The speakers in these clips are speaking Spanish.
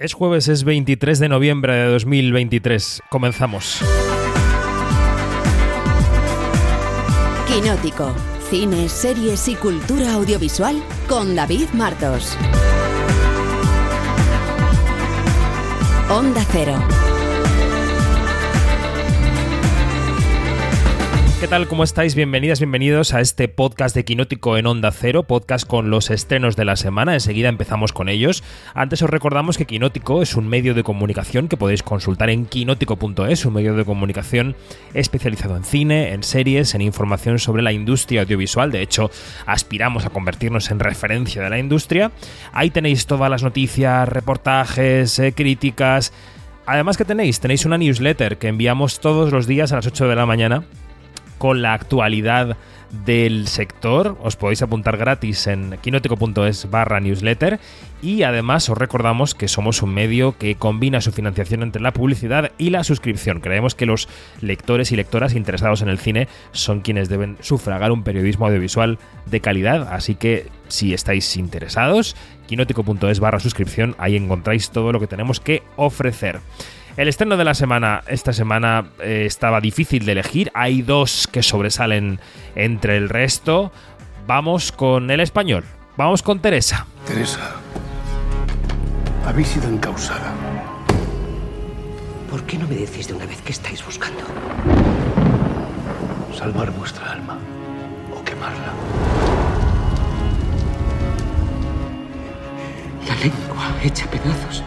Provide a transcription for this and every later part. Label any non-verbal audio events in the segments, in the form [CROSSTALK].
Es jueves, es 23 de noviembre de 2023. Comenzamos. Quinótico. Cine, series y cultura audiovisual con David Martos. Onda Cero. ¿Qué tal? ¿Cómo estáis? Bienvenidas, bienvenidos a este podcast de Quinótico en Onda Cero, podcast con los estrenos de la semana. Enseguida empezamos con ellos. Antes os recordamos que Quinótico es un medio de comunicación que podéis consultar en quinótico.es, un medio de comunicación especializado en cine, en series, en información sobre la industria audiovisual. De hecho, aspiramos a convertirnos en referencia de la industria. Ahí tenéis todas las noticias, reportajes, eh, críticas. Además que tenéis, tenéis una newsletter que enviamos todos los días a las 8 de la mañana con la actualidad del sector. Os podéis apuntar gratis en quinótico.es barra newsletter y además os recordamos que somos un medio que combina su financiación entre la publicidad y la suscripción. Creemos que los lectores y lectoras interesados en el cine son quienes deben sufragar un periodismo audiovisual de calidad, así que si estáis interesados, quinótico.es barra suscripción, ahí encontráis todo lo que tenemos que ofrecer. El estreno de la semana, esta semana eh, estaba difícil de elegir, hay dos que sobresalen entre el resto. Vamos con el español, vamos con Teresa. Teresa, habéis sido encausada. ¿Por qué no me decís de una vez qué estáis buscando? Salvar vuestra alma o quemarla. La lengua hecha pedazos.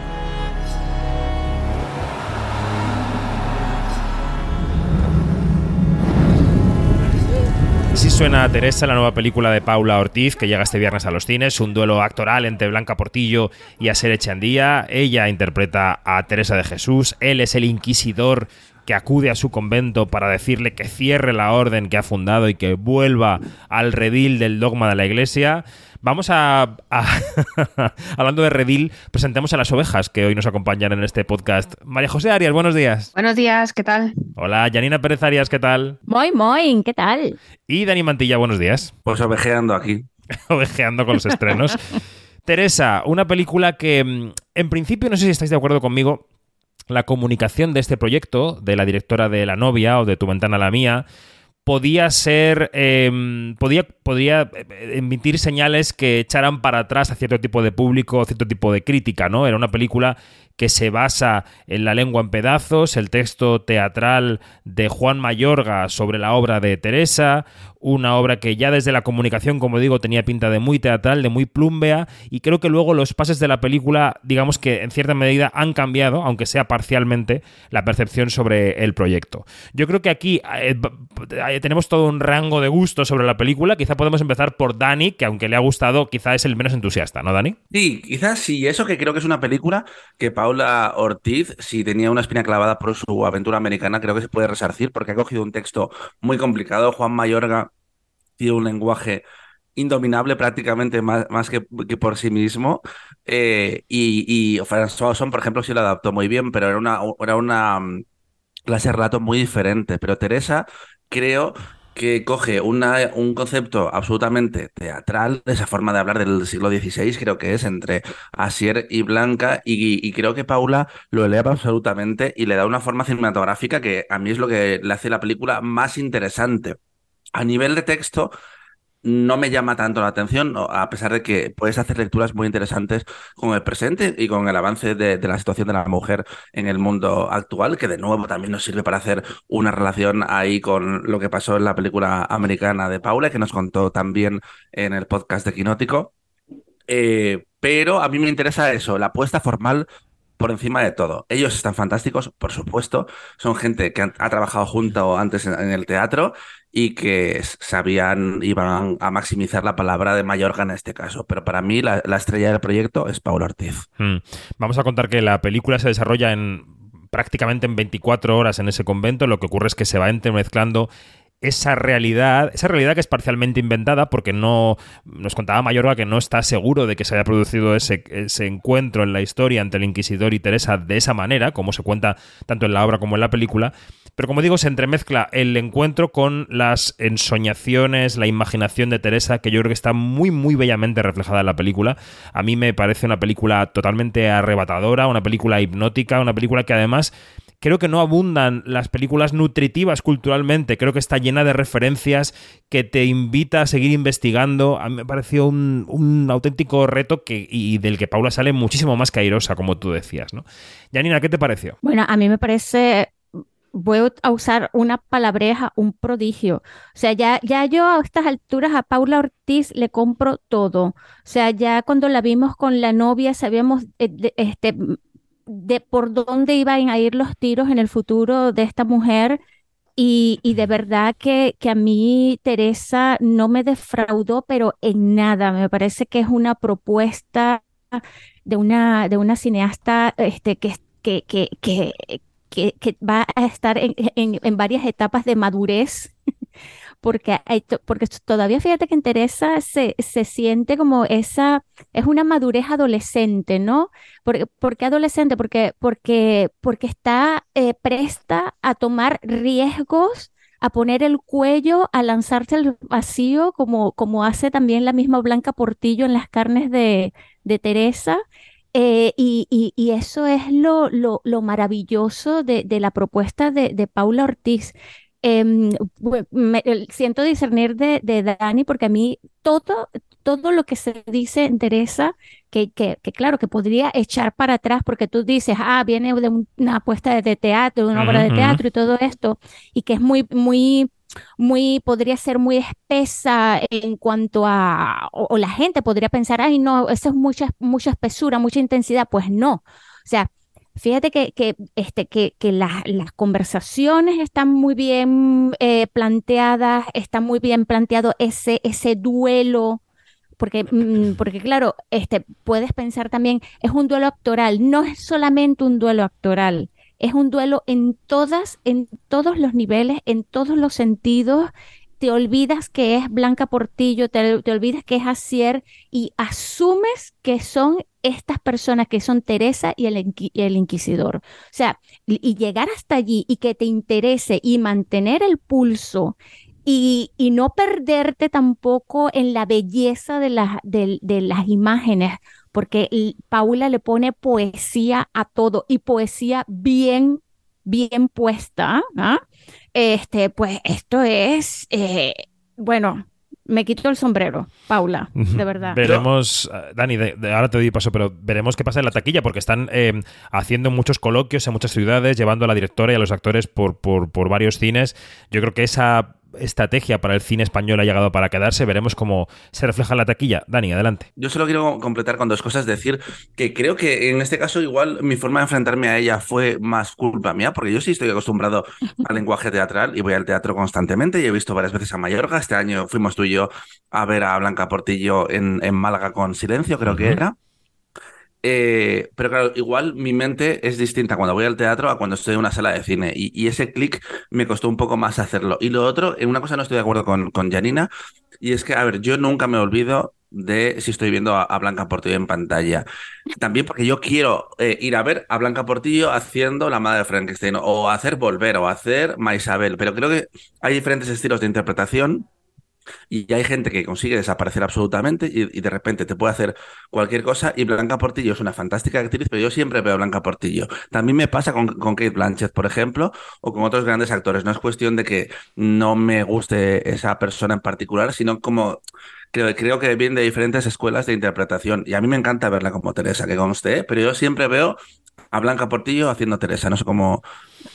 Así suena Teresa, la nueva película de Paula Ortiz, que llega este viernes a los cines, un duelo actoral entre Blanca Portillo y Aser Echandía. Ella interpreta a Teresa de Jesús, él es el inquisidor que acude a su convento para decirle que cierre la orden que ha fundado y que vuelva al redil del dogma de la iglesia. Vamos a, a [LAUGHS] hablando de redil, presentemos a las ovejas que hoy nos acompañan en este podcast. María José Arias, buenos días. Buenos días, ¿qué tal? Hola, Janina Pérez Arias, ¿qué tal? Muy, muy, ¿qué tal? Y Dani Mantilla, buenos días. Pues ovejeando aquí. [LAUGHS] Ovejeando con los estrenos. [LAUGHS] Teresa, una película que mm, en principio no sé si estáis de acuerdo conmigo, la comunicación de este proyecto, de la directora de La novia o de Tu ventana a la mía, podía ser, eh, podía, podía emitir señales que echaran para atrás a cierto tipo de público, cierto tipo de crítica, ¿no? Era una película que se basa en la lengua en pedazos, el texto teatral de Juan Mayorga sobre la obra de Teresa, una obra que ya desde la comunicación, como digo, tenía pinta de muy teatral, de muy plumbea, y creo que luego los pases de la película, digamos que en cierta medida han cambiado, aunque sea parcialmente, la percepción sobre el proyecto. Yo creo que aquí eh, tenemos todo un rango de gusto sobre la película, quizá podemos empezar por Dani, que aunque le ha gustado, quizá es el menos entusiasta, ¿no, Dani? Sí, quizás sí, eso que creo que es una película que Paula Ortiz, si tenía una espina clavada por su aventura americana, creo que se puede resarcir, porque ha cogido un texto muy complicado, Juan Mayorga tiene un lenguaje indominable prácticamente más, más que, por sí mismo. Eh, y, y François por ejemplo, sí lo adaptó muy bien, pero era una, era una clase de relato muy diferente. Pero Teresa, creo que coge una, un concepto absolutamente teatral, esa forma de hablar del siglo XVI, creo que es, entre Asier y Blanca, y, y, creo que Paula lo eleva absolutamente y le da una forma cinematográfica que a mí es lo que le hace la película más interesante. A nivel de texto, no me llama tanto la atención, a pesar de que puedes hacer lecturas muy interesantes con el presente y con el avance de, la situación de la mujer en el mundo actual, que de nuevo también nos sirve para hacer una relación ahí con lo que pasó en la película americana de Paula, que nos contó también en el podcast de Quinótico. Eh, pero a mí me interesa eso, la apuesta formal por encima de todo. Ellos están fantásticos, por supuesto. Son gente que ha, trabajado junto antes en, el teatro y que sabían, iban a maximizar la palabra de Mayorga en este caso. Pero para mí la, la estrella del proyecto es Paula Ortiz. Mm. Vamos a contar que la película se desarrolla en prácticamente en 24 horas en ese convento. Lo que ocurre es que se va entremezclando esa realidad, esa realidad que es parcialmente inventada, porque no nos contaba Mayorga que no está seguro de que se haya producido ese, ese, encuentro en la historia entre el Inquisidor y Teresa de esa manera, como se cuenta tanto en la obra como en la película. Pero como digo, se entremezcla el encuentro con las ensoñaciones, la imaginación de Teresa, que yo creo que está muy, muy bellamente reflejada en la película. A mí me parece una película totalmente arrebatadora, una película hipnótica, una película que además creo que no abundan las películas nutritivas culturalmente, creo que está llena de referencias que te invita a seguir investigando. A mí me pareció un, auténtico reto y del que Paula sale muchísimo más cairosa, como tú decías, ¿no? Janina, ¿qué te pareció? Bueno, a mí me parece voy a usar una palabreja, un prodigio. O sea, ya, ya yo a estas alturas a Paula Ortiz le compro todo. O sea, ya cuando la vimos con la novia sabíamos eh, este, de por dónde iban a ir los tiros en el futuro de esta mujer. Y, de verdad que, que, a mí Teresa no me defraudó, pero en nada. Me parece que es una propuesta de una, de una cineasta este, que, que, que, que, que va a estar en, en varias etapas de madurez [LAUGHS] porque, porque todavía fíjate que Teresa se, se siente como esa, es una madurez adolescente, ¿no? ¿Por, qué adolescente? Porque, porque, porque está eh, presta a tomar riesgos a poner el cuello, a lanzarse al vacío, como, como hace también la misma Blanca Portillo en las carnes de, de Teresa. Eh, y, y, eso es lo, lo, lo maravilloso de, de, la propuesta de, de Paula Ortiz, Em, me, siento discernir de, de, Dani porque a mí todo, todo lo que se dice en Teresa, que, que, que, claro, que podría echar para atrás porque tú dices, ah, viene de una apuesta de teatro, una obra de teatro y todo esto, y que es muy, muy, muy, podría ser muy espesa en cuanto a, o, la gente podría pensar, ay, no, eso es mucha, mucha espesura, mucha intensidad, pues no. O sea, Fíjate que, que, este, que, que las conversaciones están muy bien eh, planteadas, está muy bien planteado ese, ese duelo, porque, mm, [LAUGHS] porque claro, este, puedes pensar también, es un duelo actoral, no es solamente un duelo actoral, es un duelo en todas, en todos los niveles, en todos los sentidos, te olvidas que es Blanca Portillo, te, te, olvidas que es Asier y asumes que son estas personas que son Teresa y el, el inquisidor. O sea, y, llegar hasta allí y que te interese y mantener el pulso y, y, no perderte tampoco en la belleza de, de, las imágenes, porque Paula le pone poesía a todo y poesía bien, bien puesta. ¿ah? Este, pues esto es, eh, bueno, me quito el sombrero, Paula, de verdad. Veremos, eh, Dani, ahora te doy paso, pero veremos qué pasa en la taquilla, porque están eh, haciendo muchos coloquios en muchas ciudades, llevando a la directora y a los actores por, por, por varios cines. Yo creo que esa estrategia para el cine español ha llegado para quedarse. Veremos cómo se refleja en la taquilla. Dani, adelante. Yo solo quiero completar con dos cosas. Decir que creo que en este caso igual mi forma de enfrentarme a ella fue más culpa mía, porque yo sí estoy acostumbrado al lenguaje teatral y voy al teatro constantemente y he visto varias veces a Mallorca. Este año fuimos tú y yo a ver a Blanca Portillo en, en Málaga con Silencio, creo que era. Eh, pero claro, igual mi mente es distinta cuando voy al teatro a cuando estoy en una sala de cine. Y, ese clic me costó un poco más hacerlo. Y lo otro, en una cosa no estoy de acuerdo con, con Janina, y es que, a ver, yo nunca me olvido de si estoy viendo a, Blanca Portillo en pantalla. También porque yo quiero eh, ir a ver a Blanca Portillo haciendo La Madre de Frankenstein, o hacer Volver, o hacer Maisabel. Pero creo que hay diferentes estilos de interpretación y hay gente que consigue desaparecer absolutamente y, de repente te puede hacer cualquier cosa. Y Blanca Portillo es una fantástica actriz, pero yo siempre veo a Blanca Portillo. También me pasa con, Kate Blanchett, por ejemplo, o con otros grandes actores. No es cuestión de que no me guste esa persona en particular, sino como creo, creo que viene de diferentes escuelas de interpretación. Y a mí me encanta verla como Teresa, que conste, ¿eh? pero yo siempre veo a Blanca Portillo haciendo Teresa. No sé cómo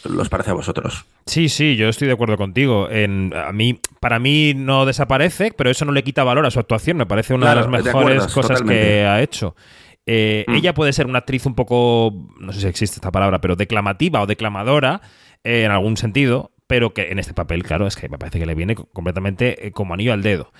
los parece a vosotros. Sí, sí, yo estoy de acuerdo contigo. En, a mí, para mí no desaparece, pero eso no le quita valor a su actuación. Me parece una de las mejores cosas que ha hecho. Eh, mm. Ella puede ser una actriz un poco, no sé si existe esta palabra, pero declamativa o declamadora eh, en algún sentido, pero que en este papel, claro, es que me parece que le viene completamente eh, como anillo al dedo.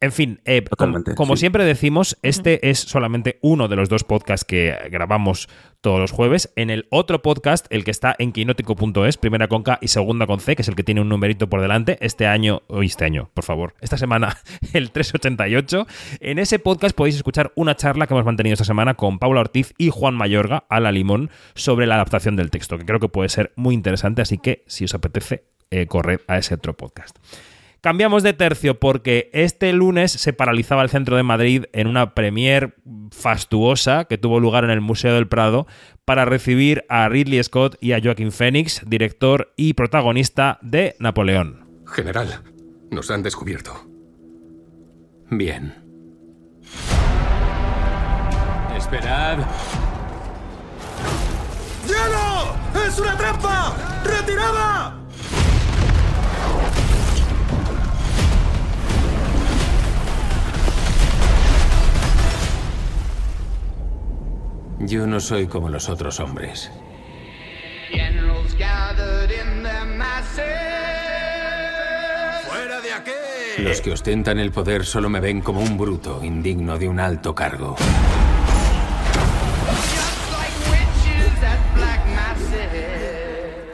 En fin, eh, como, Totalmente, como sí. siempre decimos, este es solamente uno de los dos podcasts que grabamos todos los jueves. En el otro podcast, el que está en quinótico.es, primera con K y segunda con C, que es el que tiene un numerito por delante, este año, o este año, por favor, esta semana, [LAUGHS] el 388. En ese podcast podéis escuchar una charla que hemos mantenido esta semana con Paula Ortiz y Juan Mayorga, a la limón, sobre la adaptación del texto, que creo que puede ser muy interesante, así que si os apetece, eh, corred a ese otro podcast. Cambiamos de tercio porque este lunes se paralizaba el centro de Madrid en una premier fastuosa que tuvo lugar en el Museo del Prado para recibir a Ridley Scott y a Joaquin Phoenix, director y protagonista de Napoleón. General, nos han descubierto. Bien. Esperad. ¡Hielo! ¡Es una trampa! ¡Retirada! Yo no soy como los otros hombres. ¡Fuera de aquí! Los que ostentan el poder solo me ven como un bruto, indigno de un alto cargo.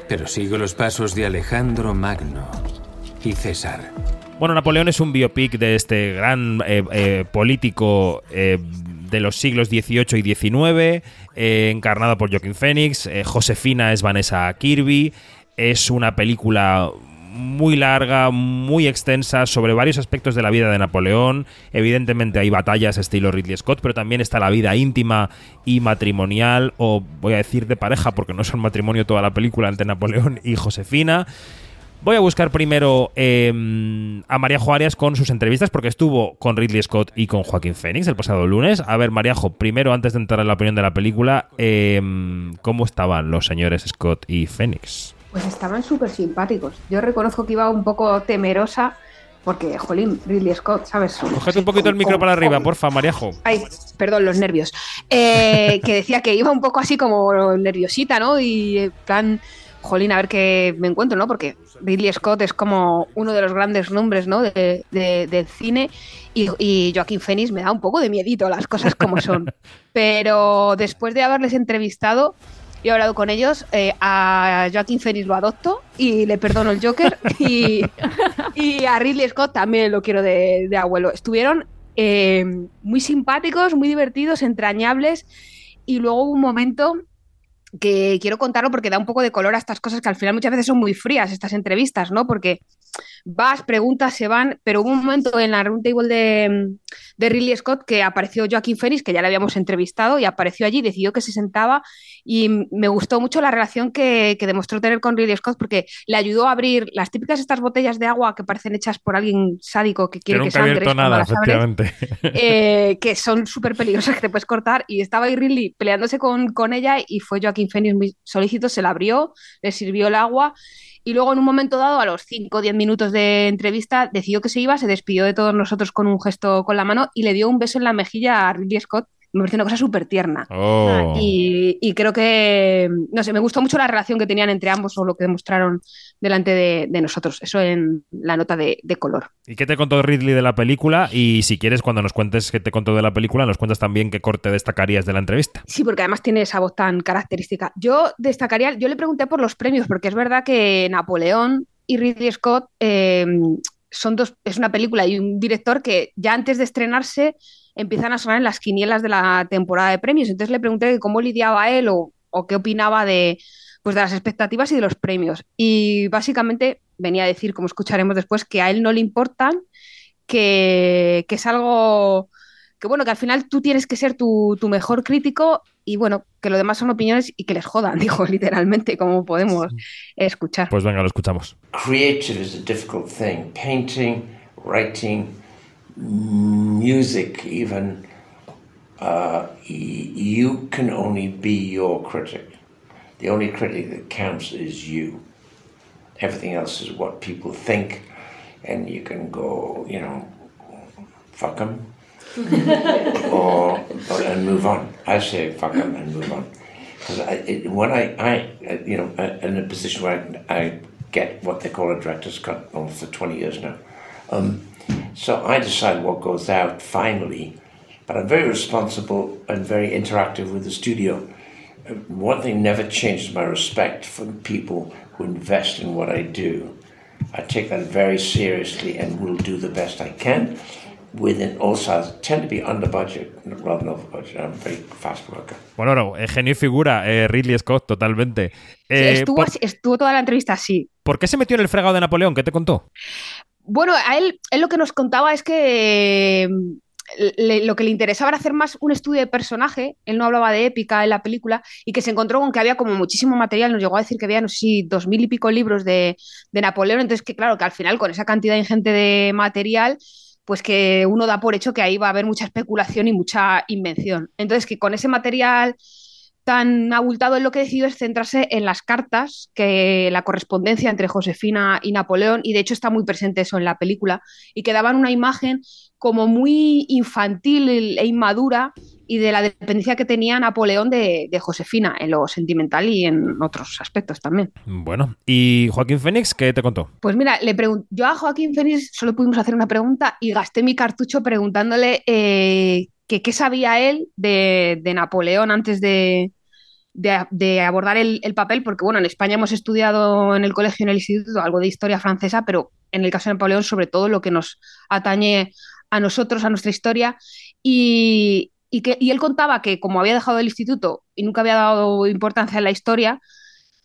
Pero sigo los pasos de Alejandro Magno y César. Bueno, Napoleón es un biopic de este gran eh, eh, político eh, de los siglos XVIII y XIX, eh, encarnado por Joaquin Phoenix. Eh, Josefina es Vanessa Kirby. Es una película muy larga, muy extensa, sobre varios aspectos de la vida de Napoleón. Evidentemente hay batallas estilo Ridley Scott, pero también está la vida íntima y matrimonial, o voy a decir de pareja, porque no son matrimonio toda la película entre Napoleón y Josefina. Voy a buscar primero eh, a María Arias con sus entrevistas, porque estuvo con Ridley Scott y con Joaquín Phoenix el pasado lunes. A ver, Mariajo, primero, antes de entrar en la opinión de la película, eh, ¿cómo estaban los señores Scott y Phoenix? Pues estaban súper simpáticos. Yo reconozco que iba un poco temerosa porque, jolín, Ridley Scott, ¿sabes? Cógete un poquito el micro para arriba, porfa, Mariajo. Ay, perdón, los nervios. Eh, que decía que iba un poco así como nerviosita, ¿no? Y plan, jolín, a ver qué me encuentro, ¿no? Porque Ridley Scott es como uno de los grandes nombres, ¿no? De, de- del cine. Y, y Joaquín Phoenix me da un poco de miedito las cosas como son. [LAUGHS] Pero después de haberles entrevistado y he hablado con ellos, eh, a Joaquín Phoenix lo adopto y le perdono el Joker. [LAUGHS] Y, y a Ridley Scott también lo quiero de, de abuelo. Estuvieron eh, muy simpáticos, muy divertidos, entrañables. Y luego hubo un momento que quiero contarlo porque da un poco de color a estas cosas que al final muchas veces son muy frías, estas entrevistas, ¿no? Porque vas, preguntas, se van, pero hubo un momento en la roundtable de, de Ridley Scott que apareció Joaquín Phoenix, que ya le habíamos entrevistado, y apareció allí, decidió que se sentaba, y me gustó mucho la relación que, que demostró tener con Ridley Scott porque le ayudó a abrir las típicas estas botellas de agua que parecen hechas por alguien sádico que Que quiere que, nunca he sangres nada, abres efectivamente. eh, [LAUGHS] que son súper peligrosas que te puedes cortar. Y estaba ahí Ridley peleándose con, con ella y fue Joaquín Phoenix muy solícito, se la abrió, le sirvió el agua y luego en un momento dado, a los 5 o 10 minutos de entrevista, decidió que se iba, se despidió de todos nosotros con un gesto con la mano y le dio un beso en la mejilla a Ridley Scott. Me pareció una cosa súper tierna. Oh. Y, y creo que, no sé, me gustó mucho la relación que tenían entre ambos o lo que demostraron delante de, de nosotros. Eso en la nota de, de color. ¿Y qué te contó Ridley de la película? Y si quieres, cuando nos cuentes qué te contó de la película, nos cuentas también qué corte destacarías de la entrevista. Sí, porque además tiene esa voz tan característica. Yo destacaría, yo le pregunté por los premios, porque es verdad que Napoleón y Ridley Scott eh, son dos, es una película y un director que ya antes de estrenarse empiezan a sonar en las quinielas de la temporada de premios. Entonces le pregunté cómo lidiaba él o, o qué opinaba de, pues de las expectativas y de los premios. Y básicamente venía a decir, como escucharemos después, que a él no le importan, que, que es algo que bueno, que al final tú tienes que ser tu, tu, mejor crítico y bueno, que lo demás son opiniones y que les jodan, [LAUGHS] dijo literalmente, como podemos escuchar. Pues venga, lo escuchamos. Creative is a difficult thing. Painting, writing, music, even. Uh, you can only be your critic. The only critic that counts is you. Everything else is what people think, and you can go, you know, fuck them [LAUGHS] or, or, and move on. I say fuck them and move on. Because when I, I, you know, in a position where I, I, get what they call a director's cut, well, for 20 years now, um, So I decide what goes out finally. But I'm very responsible and very interactive with the studio. One thing never changes my respect for the people who invest in what I do. I take that very seriously and will do the best I can. Within also, I tend to be under budget rather than over budget. I'm a very fast worker. Bueno, no, eh, genio y figura, eh, Ridley Scott, totalmente. Sí, Eh, estuvo, por, estuvo toda la entrevista así. por qué se metió en el fregado de Napoleón? ¿Qué te contó? Bueno, a él, él lo que nos contaba es que eh, le- lo que le interesaba era hacer más un estudio de personaje. Él no hablaba de épica en la película y que se encontró con que había como muchísimo material. Nos llegó a decir que había, no sé dos mil y pico libros de, de Napoleón. Entonces, que claro, que al final con esa cantidad ingente de material, pues que uno da por hecho que ahí va a haber mucha especulación y mucha invención. Entonces, que con ese material tan abultado, él lo que decidió es centrarse en las cartas, que la correspondencia entre Josefina y Napoleón, y de hecho está muy presente eso en la película, y que daban una imagen como muy infantil e inmadura y de la dependencia que tenía Napoleón de, de Josefina, en lo sentimental y en otros aspectos también. Bueno, ¿y Joaquín Fénix qué te contó? Pues mira, le yo a Joaquín Fénix solo pudimos hacer una pregunta y gasté mi cartucho preguntándole eh, que qué sabía él de, de Napoleón antes de, de- de abordar el, el papel, porque bueno, en España hemos estudiado en el colegio, en el instituto, algo de historia francesa, pero en el caso de Napoleón, sobre todo lo que nos atañe a nosotros, a nuestra historia, y, y que, y él contaba que como había dejado el instituto y nunca había dado importancia a la historia,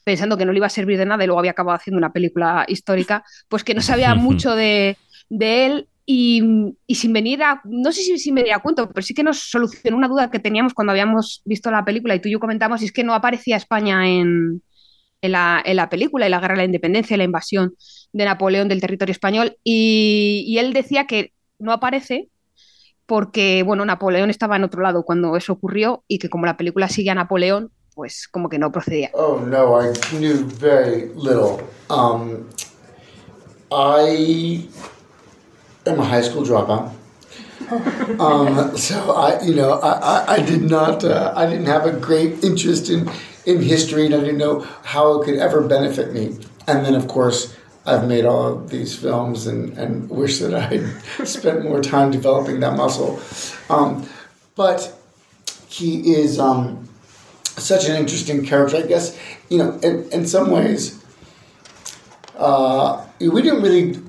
pensando que no le iba a servir de nada y luego había acabado haciendo una película histórica, pues que no sabía [LAUGHS] mucho de, de él y, sin venir a, no sé si sin venir a cuento, pero sí que nos solucionó una duda que teníamos cuando habíamos visto la película y tú y yo comentamos, y es que no aparecía España en, en la, en la película y la guerra de la independencia y la invasión de Napoleón del territorio español y, él decía que no aparece porque, bueno, Napoleón estaba en otro lado cuando eso ocurrió y que como la película sigue a Napoleón, pues como que no procedía. Oh no, I knew very. Um, am a high school dropout. [LAUGHS] Um, so I, you know, I, I, I did not, uh, I didn't have a great interest in, in history, and I didn't know how it could ever benefit me. And then, of course, I've made all of these films, and, and wish that I'd [LAUGHS] spent more time developing that muscle. Um, but he is. Um, such an interesting character. I guess you know, in, in some ways, uh, we didn't really,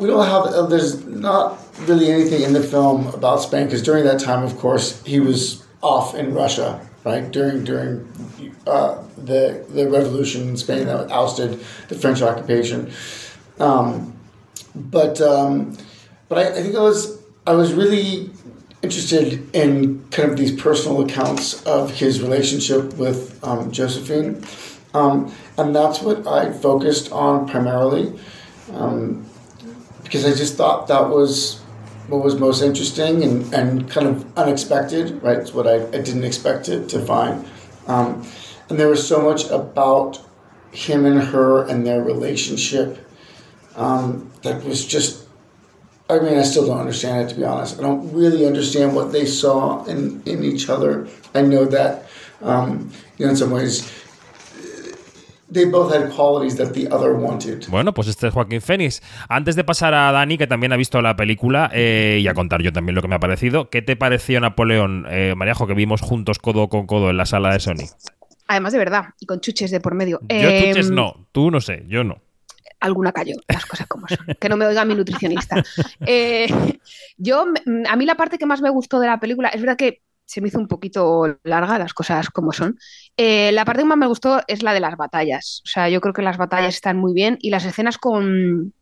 we don't have. Uh, there's not really anything in the film about Spain because during that time, of course, he was off in Russia, right? During during uh, the the revolution in Spain that ousted the French occupation. Um, but um, but I, I think I was I was really interested in kind of these personal accounts of his relationship with um, Josephine, um, and that's what I focused on primarily, um, because I just thought that was what was most interesting and, and kind of unexpected. Right, it's what I, I didn't expect to, to find, um, and there was so much about him and her and their relationship um, that was just I mean, I still don't understand it to be honest. I don't really understand what they saw in, in each other. I know that, um, you know, in some ways, they both had qualities that the other wanted. Bueno, pues este es Joaquín Fénix. Antes de pasar a Dani, que también ha visto la película, eh, y a contar yo también lo que me ha parecido, ¿qué te pareció Napoleón, eh, Mariajo, que vimos juntos codo con codo en la sala de Sony? Además de verdad, y con chuches de por medio. Yo Em, chuches no, tú no sé, yo no. alguna cayó, las cosas como son. Que no me oiga mi nutricionista. Eh, yo, a mí la parte que más me gustó de la película, es verdad que se me hizo un poquito larga las cosas como son. Eh, la parte que más me gustó es la de las batallas. O sea, yo creo que las batallas están muy bien y las escenas con,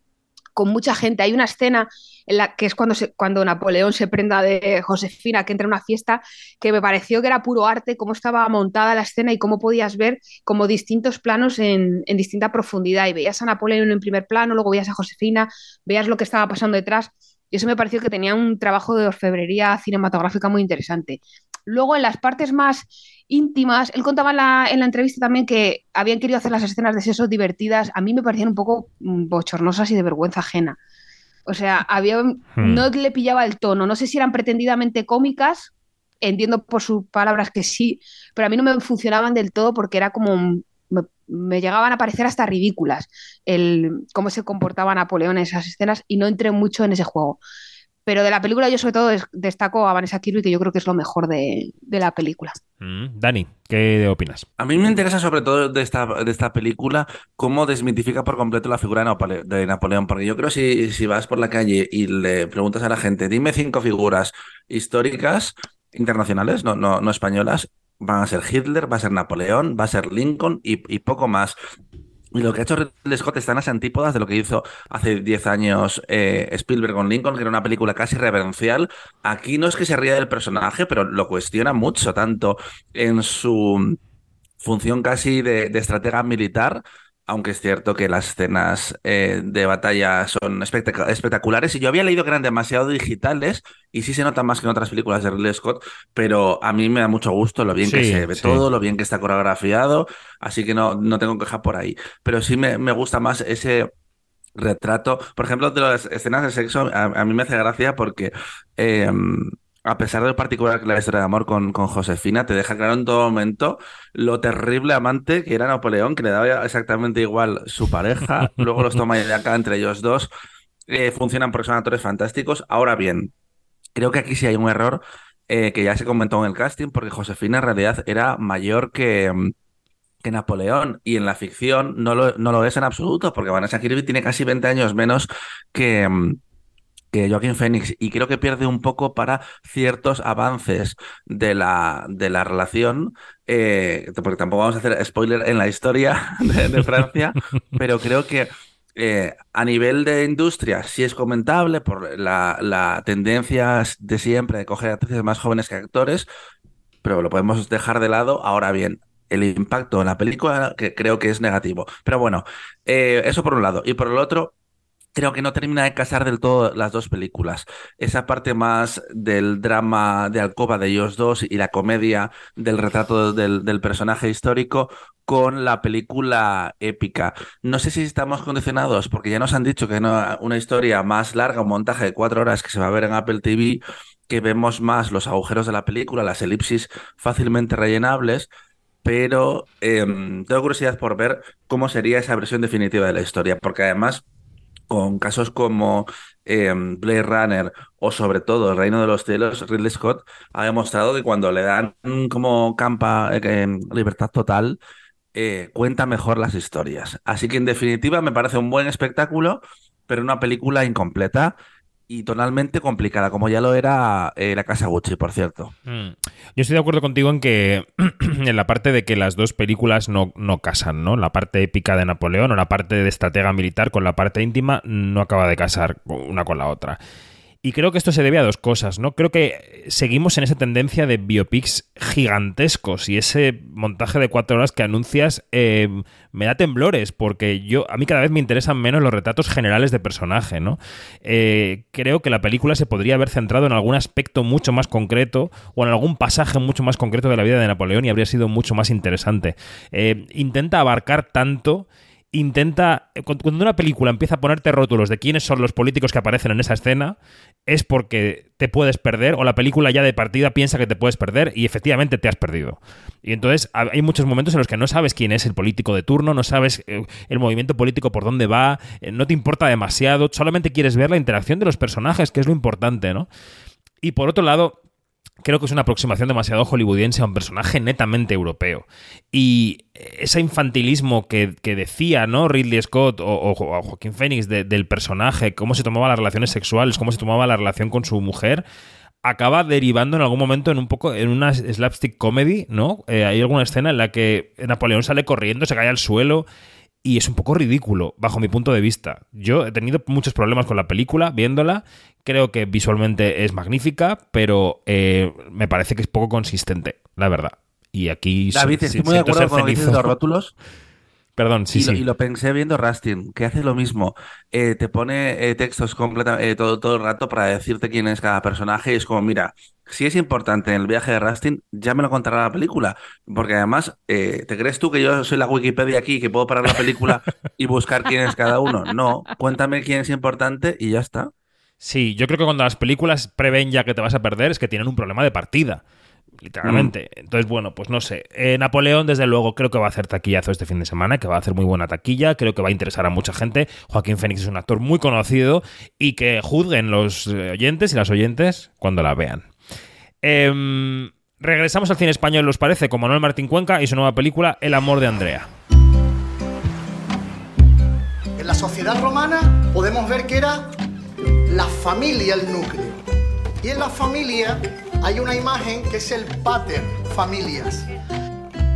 con mucha gente. Hay una escena en la que es cuando, se- cuando Napoleón se prenda de Josefina, que entra a una fiesta, que me pareció que era puro arte, cómo estaba montada la escena y cómo podías ver como distintos planos en, en distinta profundidad. Y veías a Napoleón en primer plano, luego veías a Josefina, veías lo que estaba pasando detrás. Y eso me pareció que tenía un trabajo de orfebrería cinematográfica muy interesante. Luego, en las partes más íntimas, él contaba en la, en la entrevista también que habían querido hacer las escenas de sexo divertidas. A mí me parecían un poco mm, bochornosas y de vergüenza ajena. O sea, había, no le pillaba el tono. No sé si eran pretendidamente cómicas, entiendo por sus palabras que sí, pero a mí no me funcionaban del todo porque era como. Me llegaban a parecer hasta ridículas el cómo se comportaba Napoleón en esas escenas y no entré mucho en ese juego. Pero de la película yo sobre todo destaco a Vanessa Kirby, que yo creo que es lo mejor de, la película. Mm, Dani, ¿qué opinas? A mí me interesa sobre todo de esta, de esta película cómo desmitifica por completo la figura de Napoleón, porque yo creo que si, vas por la calle y le preguntas a la gente, dime cinco figuras históricas internacionales, no, no, no españolas, van a ser Hitler, va a ser Napoleón, va a ser Lincoln y, poco más. Y lo que ha hecho Ridley Scott está en las antípodas de lo que hizo hace 10 años eh, Spielberg con Lincoln, que era una película casi reverencial. Aquí no es que se ría del personaje, pero lo cuestiona mucho, tanto en su función casi de estratega militar aunque es cierto que las escenas eh, de batalla son espectaculares. Y yo había leído que eran demasiado digitales y sí se notan más que en otras películas de Ridley Scott, pero a mí me da mucho gusto lo bien que se ve todo, lo bien que está coreografiado, así que no, no tengo queja por ahí. Pero sí me, me gusta más ese retrato. Por ejemplo, de las escenas de sexo, a, mí me hace gracia porque... Em, a pesar de lo particular que la historia de amor con, con, Josefina, te deja claro en todo momento lo terrible amante que era Napoleón, que le daba exactamente igual su pareja, [LAUGHS] luego los toma de acá entre ellos dos, eh, funcionan porque son actores fantásticos. Ahora bien, creo que aquí sí hay un error eh, que ya se comentó en el casting, porque Josefina en realidad era mayor que, que Napoleón, y en la ficción no lo, no lo es en absoluto, porque Vanessa Kirby tiene casi 20 años menos que que Joaquín Phoenix y creo que pierde un poco para ciertos avances de la, de la relación, eh, porque tampoco vamos a hacer spoiler en la historia [LAUGHS] de, Francia, pero creo que eh, a nivel de industria sí es comentable por la, la tendencia de siempre de coger actrices más jóvenes que actores, pero lo podemos dejar de lado. Ahora bien, el impacto en la película que creo que es negativo. Pero bueno, eh, eso por un lado. Y por el otro, creo que no termina de casar del todo las dos películas. Esa parte más del drama de alcoba de ellos dos y la comedia del retrato del, personaje histórico con la película épica. No sé si estamos condicionados, porque ya nos han dicho que no, una historia más larga, un montaje de cuatro horas que se va a ver en Apple TV, que vemos más los agujeros de la película, las elipsis fácilmente rellenables, pero em, tengo curiosidad por ver cómo sería esa versión definitiva de la historia, porque además con casos como eh, Blade Runner o sobre todo El Reino de los Cielos, Ridley Scott ha demostrado que cuando le dan como campa eh, libertad total, eh, cuenta mejor las historias. Así que en definitiva me parece un buen espectáculo, pero una película incompleta y tonalmente complicada, como ya lo era eh, la Casa Gucci, por cierto. Mm. Yo estoy de acuerdo contigo en que [CLEARS THROAT] en la parte de que las dos películas no, no casan, ¿no? La parte épica de Napoleón o la parte de estratega militar con la parte íntima no acaba de casar una con la otra. Y creo que esto se debe a dos cosas, ¿no? Creo que seguimos en esa tendencia de biopics gigantescos y ese montaje de cuatro horas que anuncias eh, me da temblores porque yo a mí cada vez me interesan menos los retratos generales de personaje, ¿no? Eh, creo que la película se podría haber centrado en algún aspecto mucho más concreto o en algún pasaje mucho más concreto de la vida de Napoleón y habría sido mucho más interesante. Eh, intenta abarcar tanto intenta. Cuando una película empieza a ponerte rótulos de quiénes son los políticos que aparecen en esa escena, es porque te puedes perder o la película ya de partida piensa que te puedes perder y efectivamente te has perdido. Y entonces hay muchos momentos en los que no sabes quién es el político de turno, no sabes eh, el movimiento político por dónde va, eh, no te importa demasiado, solamente quieres ver la interacción de los personajes, que es lo importante, ¿no? Y por otro lado, creo que es una aproximación demasiado hollywoodiense a un personaje netamente europeo. Y ese infantilismo que, decía ¿no? Ridley Scott o, Joaquín Phoenix del personaje, cómo se tomaba las relaciones sexuales, cómo se tomaba la relación con su mujer, acaba derivando en algún momento en un poco en una slapstick comedy, ¿no? Eh, hay alguna escena en la que Napoleón sale corriendo, se cae al suelo y es un poco ridículo, bajo mi punto de vista. Yo he tenido muchos problemas con la película, viéndola. Creo que visualmente es magnífica, pero eh, me parece que es poco consistente, la verdad. Y aquí. David, estoy muy de acuerdo con los rótulos. [LAUGHS] Perdón, sí, y sí. Lo, y lo pensé viendo Rustin, que hace lo mismo. Eh, te pone eh, textos completamente todo, todo el rato para decirte quién es cada personaje. Y es como, mira, si es importante en el viaje de Rustin, ya me lo contará la película. Porque además, eh, ¿te crees tú que yo soy la Wikipedia aquí que puedo parar la película y buscar quién es cada uno? No, cuéntame quién es importante y ya está. Sí, yo creo que cuando las películas prevén ya que te vas a perder es que tienen un problema de partida literalmente. Entonces, bueno, pues no sé. Eh, Napoleón, desde luego, creo que va a hacer taquillazo este fin de semana, que va a hacer muy buena taquilla, creo que va a interesar a mucha gente. Joaquín Fénix es un actor muy conocido y que juzguen los eh, oyentes y las oyentes cuando la vean. Em, regresamos al cine español, ¿los parece? Con Manuel Martín Cuenca y su nueva película El amor de Andrea. En la sociedad romana podemos ver que era la familia el núcleo. Y en la familia hay una imagen que es el pater familias.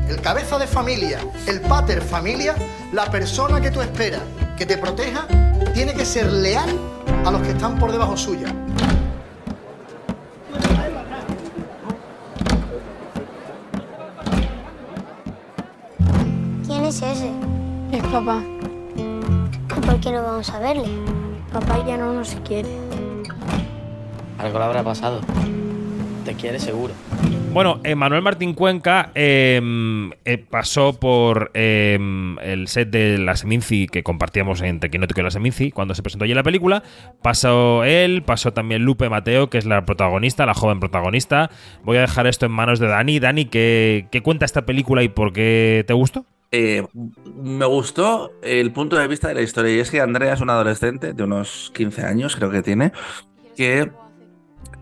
El cabeza de familia, el pater familia, la persona que tú esperas que te proteja, tiene que ser leal a los que están por debajo suya. ¿Quién es ese? Es papá. ¿Por qué no vamos a verle? Papá ya no nos quiere. Algo le habrá pasado. Te quiere seguro. Bueno, Manuel Martín Cuenca em, eh, pasó por el set de La Seminci que compartíamos entre Quinótico y La Seminci cuando se presentó allí la película. Pasó él, pasó también Lupe Mateo, que es la protagonista, la joven protagonista. Voy a dejar esto en manos de Dani. Dani, ¿qué, qué cuenta esta película y por qué te gustó? Eh, me gustó el punto de vista de la historia y es que Andrea es una adolescente de unos 15 años, creo que tiene, que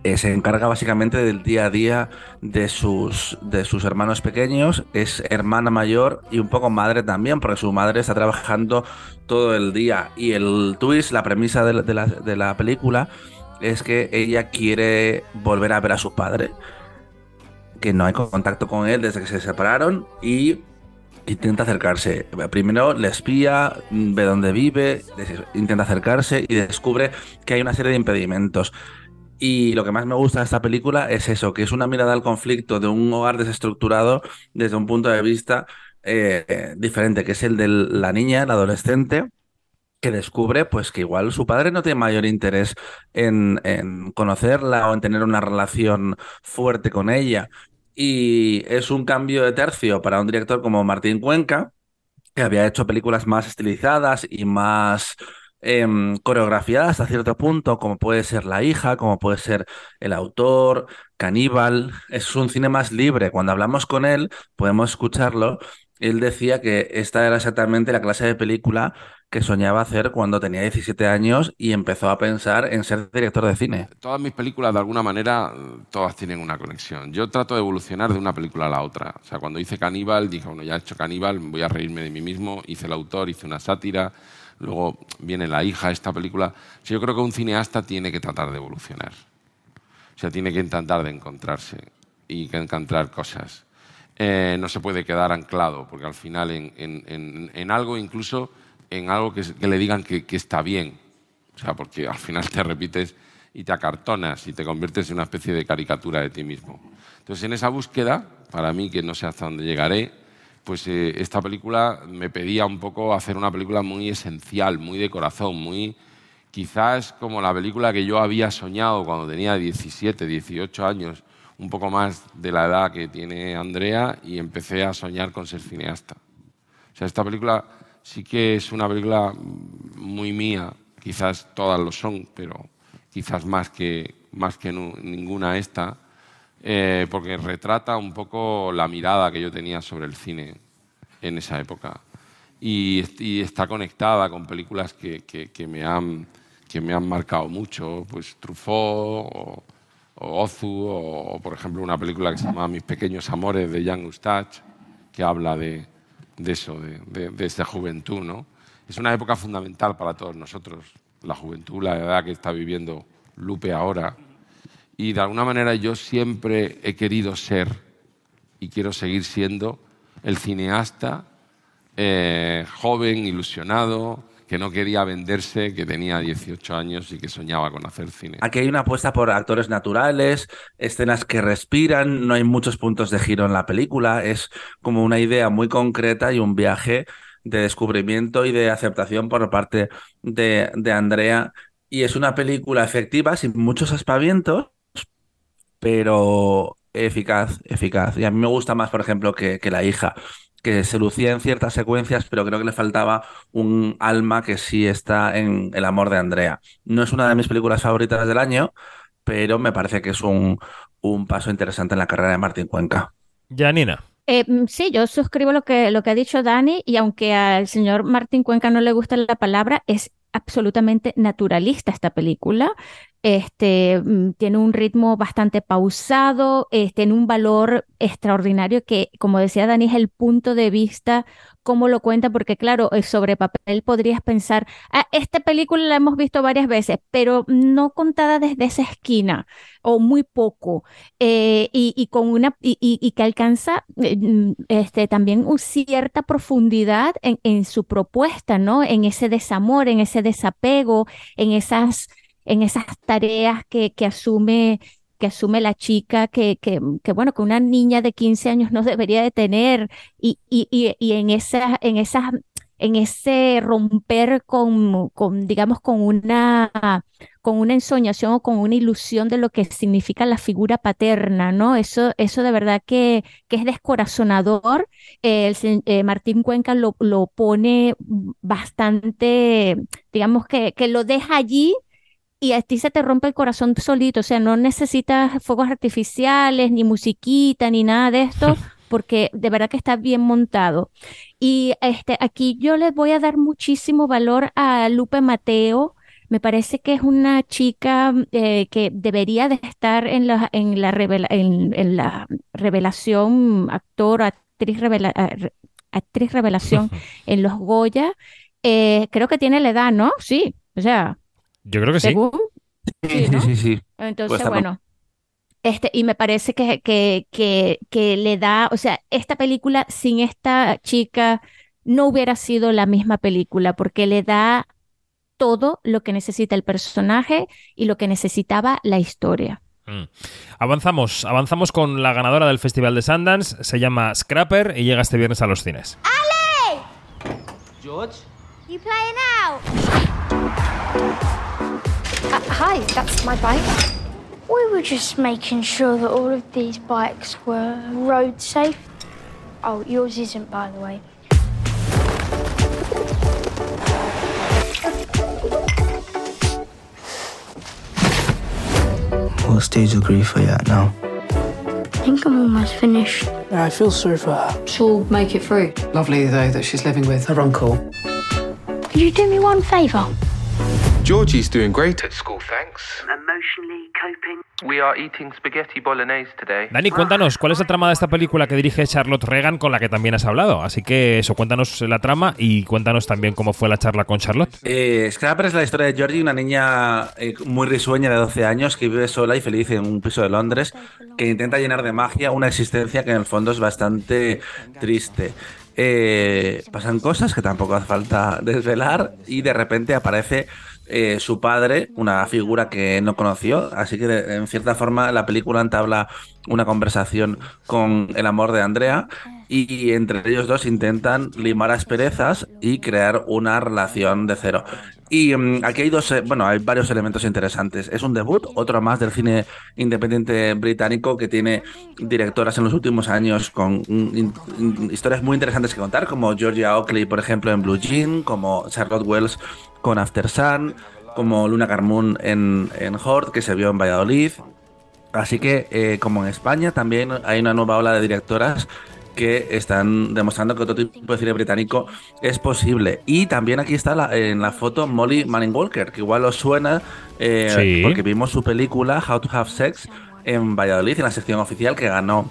eh, se encarga básicamente del día a día de sus, de sus hermanos pequeños, es hermana mayor y un poco madre también, porque su madre está trabajando todo el día. Y el twist, la premisa de la, de la película, es que ella quiere volver a ver a su padre, que no hay contacto con él desde que se separaron y intenta acercarse. Primero le espía, ve dónde vive, intenta acercarse y descubre que hay una serie de impedimentos. Y lo que más me gusta de esta película es eso, que es una mirada al conflicto de un hogar desestructurado desde un punto de vista eh, diferente, que es el de la niña, la adolescente, que descubre pues que igual su padre no tiene mayor interés en, en, conocerla o en tener una relación fuerte con ella. Y es un cambio de tercio para un director como Martín Cuenca, que había hecho películas más estilizadas y más eh, coreografiada hasta cierto punto, como puede ser La hija, como puede ser El autor, Caníbal. Es un cine más libre. Cuando hablamos con él, podemos escucharlo. Él decía que esta era exactamente la clase de película que soñaba hacer cuando tenía 17 años y empezó a pensar en ser director de cine. Todas mis películas, de alguna manera, todas tienen una conexión. Yo trato de evolucionar de una película a la otra. O sea, cuando hice Caníbal, dije, bueno, ya he hecho Caníbal, voy a reírme de mí mismo. Hice el autor, hice una sátira luego viene La hija, esta película. yo creo que un cineasta tiene que tratar de evolucionar. O sea, tiene que intentar de encontrarse y que encontrar cosas. Eh, no se puede quedar anclado, porque al final en, algo, incluso en algo que, le digan que, está bien. O sea, porque al final te repites y te acartonas y te conviertes en una especie de caricatura de ti mismo. Entonces, en esa búsqueda, para mí, que no sé hasta dónde llegaré, pues eh, esta película me pedía un poco hacer una película muy esencial, muy de corazón, muy quizás como la película que yo había soñado cuando tenía 17, 18 años, un poco más de la edad que tiene Andrea y empecé a soñar con ser cineasta. O sea, esta película sí que es una película muy mía, quizás todas lo son, pero quizás más que, más que ninguna esta eh, porque retrata un poco la mirada que yo tenía sobre el cine en esa época. Y, está conectada con películas que, que, me han, que me han marcado mucho, pues Truffaut o, Ozu, o, por ejemplo una película que se llama Mis pequeños amores de Jan Eustache, que habla de, de eso, de, de, esa juventud. ¿no? Es una época fundamental para todos nosotros, la juventud, la edad que está viviendo Lupe ahora y de alguna manera yo siempre he querido ser y quiero seguir siendo el cineasta eh, joven, ilusionado, que no quería venderse, que tenía 18 años y que soñaba con hacer cine. Aquí hay una apuesta por actores naturales, escenas que respiran, no hay muchos puntos de giro en la película, es como una idea muy concreta y un viaje de descubrimiento y de aceptación por parte de, de Andrea. Y es una película efectiva, sin muchos aspavientos, pero eficaz, eficaz. Y a mí me gusta más, por ejemplo, que, La hija, que se lucía en ciertas secuencias, pero creo que le faltaba un alma que sí está en El amor de Andrea. No es una de mis películas favoritas del año, pero me parece que es un, un paso interesante en la carrera de Martín Cuenca. Janina. Eh, mm, sí, yo suscribo lo que, lo que ha dicho Dani y aunque al señor Martín Cuenca no le gusta la palabra, es absolutamente naturalista esta película. Este, mm, tiene un ritmo bastante pausado, eh, tiene un valor extraordinario que, como decía Dani, es el punto de vista, cómo lo cuenta, porque claro, eh, sobre papel podrías pensar, ah, esta película la hemos visto varias veces, pero no contada desde esa esquina o muy poco, eh, y, con una, y, que alcanza mm, este, también una cierta profundidad en, en su propuesta, ¿no? En ese desamor, en ese desapego, en esas en esas tareas que, que asume que asume la chica que, que, bueno, que una niña de 15 años no debería de tener y, y, y, en esa, en esas, en ese romper con, con, digamos, con una, con una ensoñación o con una ilusión de lo que significa la figura paterna, ¿no? Eso, eso de verdad que, que es descorazonador. el, eh, Martín Cuenca lo, lo pone bastante, digamos que, que lo deja allí y a ti se te rompe el corazón solito, o sea, no necesitas fuegos artificiales, ni musiquita, ni nada de esto, [LAUGHS] porque de verdad que está bien montado. Y este, aquí yo les voy a dar muchísimo valor a Lupe Mateo. Me parece que es una chica eh, que debería de estar en la, en la, en, la revelación, actor, actriz, revela actriz revelación [LAUGHS] en los Goya. Eh, creo que tiene la edad, ¿no? Sí, o sea, yo creo que sí. Sí, sí, sí, Entonces, bueno. Este, y me parece que, que, que, que le da, o sea, esta película sin esta chica no hubiera sido la misma película, porque le da todo lo que necesita el personaje y lo que necesitaba la historia. Mm. Avanzamos, avanzamos con la ganadora del Festival de Sundance, se llama Scrapper y llega este viernes a los cines. ¡Ale! George? You out? Uh, hi, that's my bike. We were just making sure that all of these bikes were road safe. Oh, yours isn't, by the way. What stage of grief are you at now? I think I'm almost finished. Yeah, I feel sorry for her. She'll make it through. Lovely, though, that she's living with her uncle. Could you do me one favour? Georgie's doing great at school, thanks. Emotionally coping. We are eating spaghetti bolognese today. Dani, cuéntanos, ¿cuál es la trama de esta película que dirige Charlotte Reagan con la que también has hablado? Así que eso, cuéntanos la trama y cuéntanos también cómo fue la charla con Charlotte. Eh, Scrapper es la historia de Georgie, una niña eh, muy risueña de 12 años que vive sola y feliz en un piso de Londres, que intenta llenar de magia una existencia que en el fondo es bastante triste. Eh, pasan cosas que tampoco hace falta [LAUGHS] desvelar y de repente aparece eh, su padre, una figura que no conoció, así que en cierta forma la película entabla una conversación con el amor de Andrea y entre ellos dos intentan limar asperezas y crear una relación de cero. Y mm, aquí hay dos, eh, bueno, hay varios elementos interesantes. Es un debut, otro más del cine independiente británico que tiene directoras en los últimos años con mm, historias muy interesantes que contar, como Georgia Oakley, por ejemplo, en Blue Jean, como Charlotte Wells con After Sun, como Luna Carmún en, en Hort, que se vio en Valladolid. Así que, eh, como en España, también hay una nueva ola de directoras que están demostrando que otro tipo de cine británico es posible. Y también aquí está en la foto Molly Manning Walker, que igual os suena eh, porque vimos su película How to Have Sex en Valladolid, en la sección oficial que ganó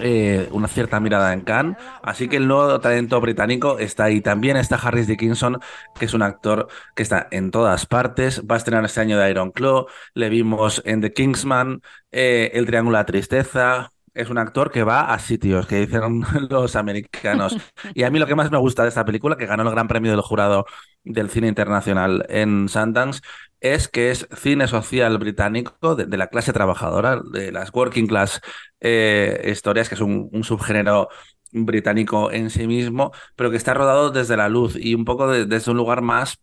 eh, una cierta mirada en Cannes. Así que el nuevo talento británico está ahí. También está Harris Dickinson, que es un actor que está en todas partes. Va a estrenar este año de Iron Claw. Le vimos en The Kingsman, eh, El Triángulo de la Tristeza. Es un actor que va a sitios, que dicen [LAUGHS] los americanos. Y a mí lo que más me gusta de esta película, que ganó el Gran Premio del Jurado del Cine Internacional en Sundance, es que es cine social británico de, la clase trabajadora, de las working class eh, historias, que es un, subgénero británico en sí mismo, pero que está rodado desde la luz y un poco desde un lugar más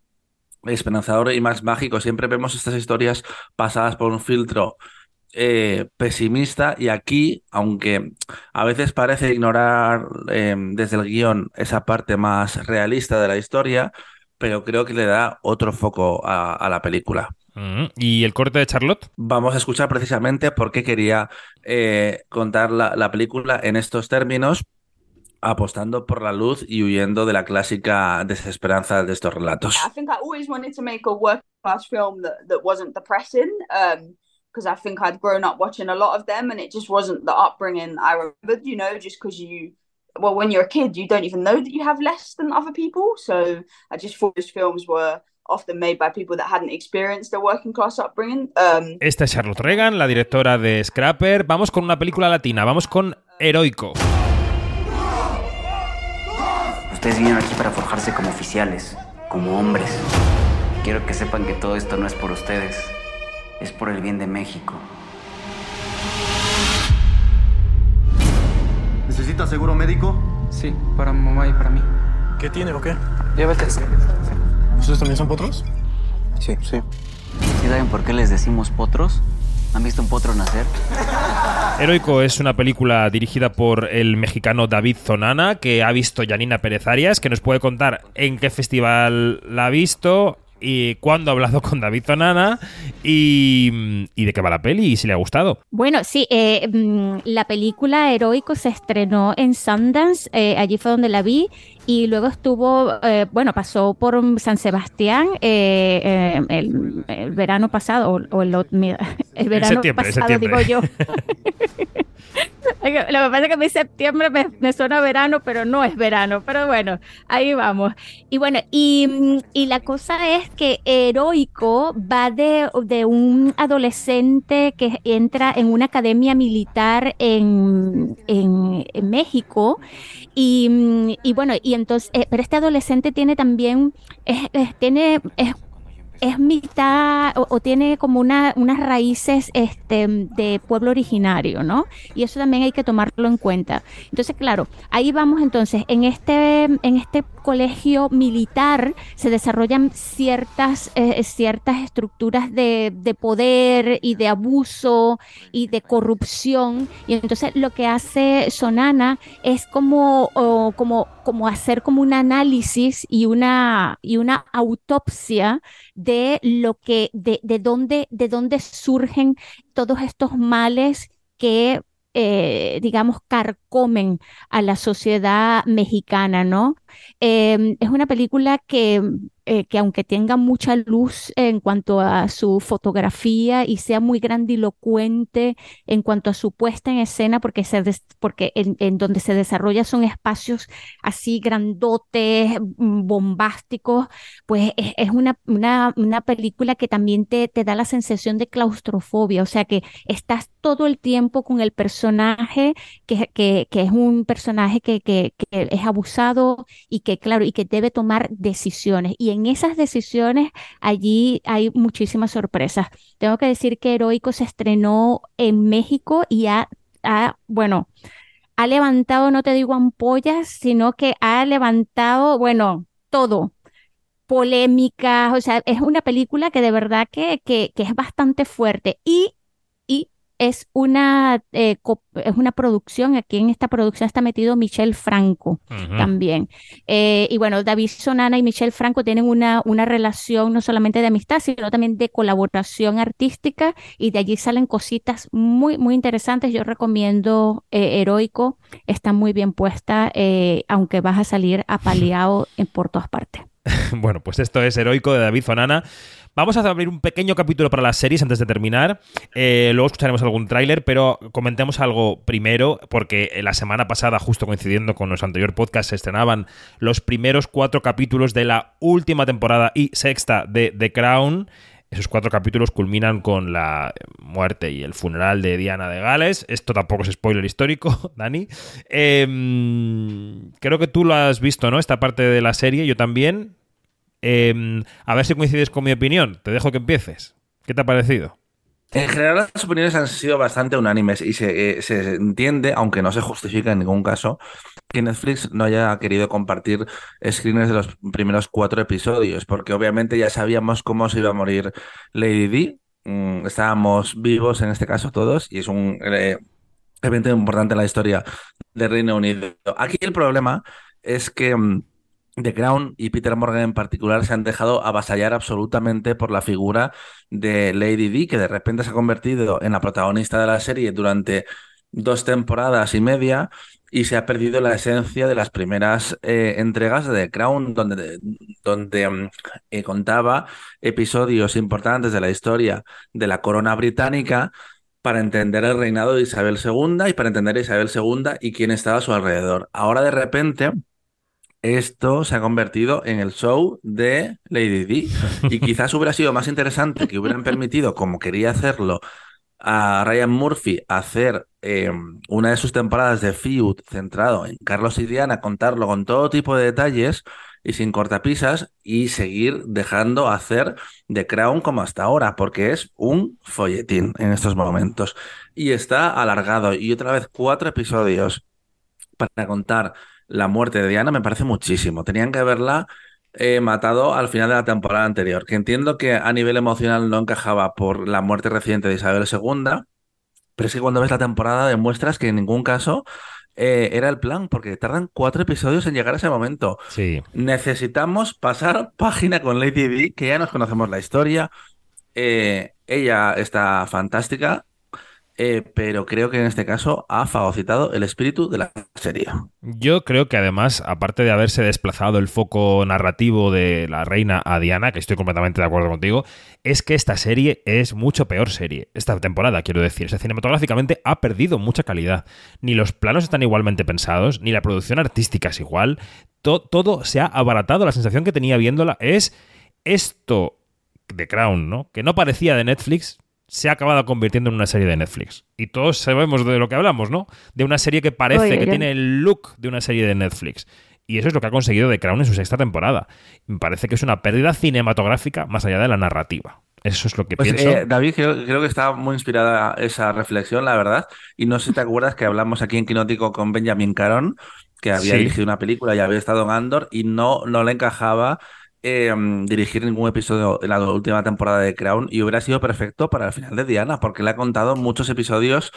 esperanzador y más mágico. Siempre vemos estas historias pasadas por un filtro eh, pesimista y aquí, aunque a veces parece ignorar em, desde el guion esa parte más realista de la historia, pero creo que le da otro foco a, la película. Mm, ¿Y el corte de Charlotte? Vamos a escuchar precisamente por qué quería eh, contar la, la película en estos términos, apostando por la luz y huyendo de la clásica desesperanza de estos relatos. I think I always wanted to make a working class film that, that wasn't depressing. Um, because I think I'd grown up watching a lot of them and it just wasn't the upbringing I remembered, you know, just because you, well, when you're a kid, you don't even know that you have less than other people. So I just thought those films were often made by people that hadn't experienced a working class upbringing. Um, Esta es Charlotte Reagan, la directora de Scrapper. Vamos con una película latina, vamos con Heroico. Ustedes vinieron aquí para forjarse como oficiales, como hombres. Quiero que sepan que todo esto no es por ustedes, es por el bien de México. ¿Necesita seguro médico? Sí, para mamá y para mí. ¿Qué tiene o qué? Diabetes. ¿Ustedes también son potros? Sí. Sí. ¿Sí saben por qué les decimos potros? ¿Han visto un potro nacer? [LAUGHS] Heroico es una película dirigida por el mexicano David Zonana, que ha visto Janina Pérez Arias, que nos puede contar en qué festival la ha visto y cuándo ha hablado con David Zonana y, y de qué va la peli y si le ha gustado. Bueno, sí, eh, mm, la película Heroico se estrenó en Sundance, eh, allí fue donde la vi, y luego estuvo, eh, bueno, pasó por San Sebastián eh, eh, el, el verano pasado, o, o el, [LAUGHS] el verano pasado, digo yo. [LAUGHS] [LAUGHS] Lo que pasa es que a mí septiembre me, me suena verano, pero no es verano. Pero bueno, ahí vamos. Y bueno, y, y la cosa es que Heroico va de, de un adolescente que entra en una academia militar en, en, en México. Y, y bueno, y entonces, eh, pero este adolescente tiene también, es, es- tiene, es es mitad o, o tiene como una, unas raíces este, de pueblo originario, ¿no? Y eso también hay que tomarlo en cuenta. Entonces, claro, ahí vamos entonces, en este, en este colegio militar se desarrollan ciertas, eh, ciertas estructuras de, de poder y de abuso y de corrupción. Y entonces lo que hace Sonana es como, como, como hacer como un análisis y una, y una autopsia de lo que, de, de dónde, de dónde surgen todos estos males que, eh, digamos, carcomen a la sociedad mexicana, ¿no? Eh, es una película que, eh, que aunque tenga mucha luz en cuanto a su fotografía y sea muy grandilocuente en cuanto a su puesta en escena, porque, se des- porque en, en donde se desarrolla son espacios así grandotes, mm, bombásticos, pues es, es una, una, una película que también te, te da la sensación de claustrofobia, o sea que estás todo el tiempo con el personaje, que, que, que es un personaje que, que, es abusado y que, claro, y que debe tomar decisiones. Y en esas decisiones allí hay muchísimas sorpresas. Tengo que decir que Heroico se estrenó en México y ha, ha, bueno, ha levantado, no te digo ampollas, sino que ha levantado, bueno, todo polémicas, o sea, es una película que de verdad que, que, que es bastante fuerte y es una, eh, es una producción, aquí en esta producción está metido Michel Franco también. Eh, y bueno, David Sonana y Michel Franco tienen una, una relación no solamente de amistad, sino también de colaboración artística y de allí salen cositas muy, muy interesantes. Yo recomiendo eh, Heroico, está muy bien puesta, aunque vas a salir [LAUGHS] apaleado en, por todas partes. Bueno, pues esto es Heroico de David Zonana. Vamos a abrir un pequeño capítulo para las series antes de terminar. Eh, luego escucharemos algún tráiler, pero comentemos algo primero, porque la semana pasada, justo coincidiendo con nuestro anterior podcast, se estrenaban los primeros cuatro capítulos de la última temporada y sexta de The Crown. Esos cuatro capítulos culminan con la muerte y el funeral de Diana de Gales. Esto tampoco es spoiler histórico, [LAUGHS] Dani. Em, creo que tú lo has visto, ¿no? Esta parte de la serie, yo también. Em, a ver si coincides con mi opinión. Te dejo que empieces. ¿Qué te ha parecido? En general, las opiniones han sido bastante unánimes y se, eh, entiende, aunque no se justifica en ningún caso, que Netflix no haya querido compartir screeners de los primeros cuatro episodios, porque obviamente ya sabíamos cómo se iba a morir Lady Di. Mm, estábamos vivos en este caso todos y es un eh, evento importante en la historia del Reino Unido. Aquí el problema es que mm, The Crown y Peter Morgan en particular se han dejado avasallar absolutamente por la figura de Lady Di, que de repente se ha convertido en la protagonista de la serie durante dos temporadas y media y se ha perdido la esencia de las primeras eh, entregas de The Crown, donde, donde mm, eh, contaba episodios importantes de la historia de la corona británica para entender el reinado de Isabel II y para entender a Isabel II y quién estaba a su alrededor. Ahora de repente esto se ha convertido en el show de Lady Di. Y quizás hubiera sido más interesante que hubieran permitido, como quería hacerlo, a Ryan Murphy hacer eh, una de sus temporadas de feud centrado en Carlos y Diana, contarlo con todo tipo de detalles y sin cortapisas y seguir dejando hacer The Crown como hasta ahora, porque es un folletín en estos momentos. Y está alargado y otra vez cuatro episodios para contar la muerte de Diana me parece muchísimo. Tenían que haberla eh, matado al final de la temporada anterior, que entiendo que a nivel emocional no encajaba por la muerte reciente de Isabel II, pero es que cuando ves la temporada demuestras que en ningún caso eh, era el plan, porque tardan cuatro episodios en llegar a ese momento. Sí. Necesitamos pasar [LAUGHS] página con Lady Di, que ya nos conocemos la historia. Eh, ella está fantástica. Eh, pero creo que en este caso ha fagocitado el espíritu de la serie. Yo creo que además, aparte de haberse desplazado el foco narrativo de la reina a Diana, que estoy completamente de acuerdo contigo, es que esta serie es mucho peor serie. Esta temporada, quiero decir. O cinematográficamente ha perdido mucha calidad. Ni los planos están igualmente pensados, ni la producción artística es igual. todo se ha abaratado. La sensación que tenía viéndola es esto de Crown, ¿no? Que no parecía de Netflix, se ha acabado convirtiendo en una serie de Netflix. Y todos sabemos de lo que hablamos, ¿no? De una serie que parece Oye, que yo- tiene el look de una serie de Netflix. Y eso es lo que ha conseguido The Crown en su sexta temporada. Me parece que es una pérdida cinematográfica más allá de la narrativa. Eso es lo que Pues, pienso. eh, David, creo, creo que está muy inspirada esa reflexión, la verdad. Y no sé si te acuerdas que hablamos aquí en Quinótico con Benjamin Caron, que había Sí. dirigido una película y había estado en Andor y no, no le encajaba mm, dirigir ningún episodio en la última temporada de Crown y hubiera sido perfecto para el final de Diana, porque le ha contado muchos episodios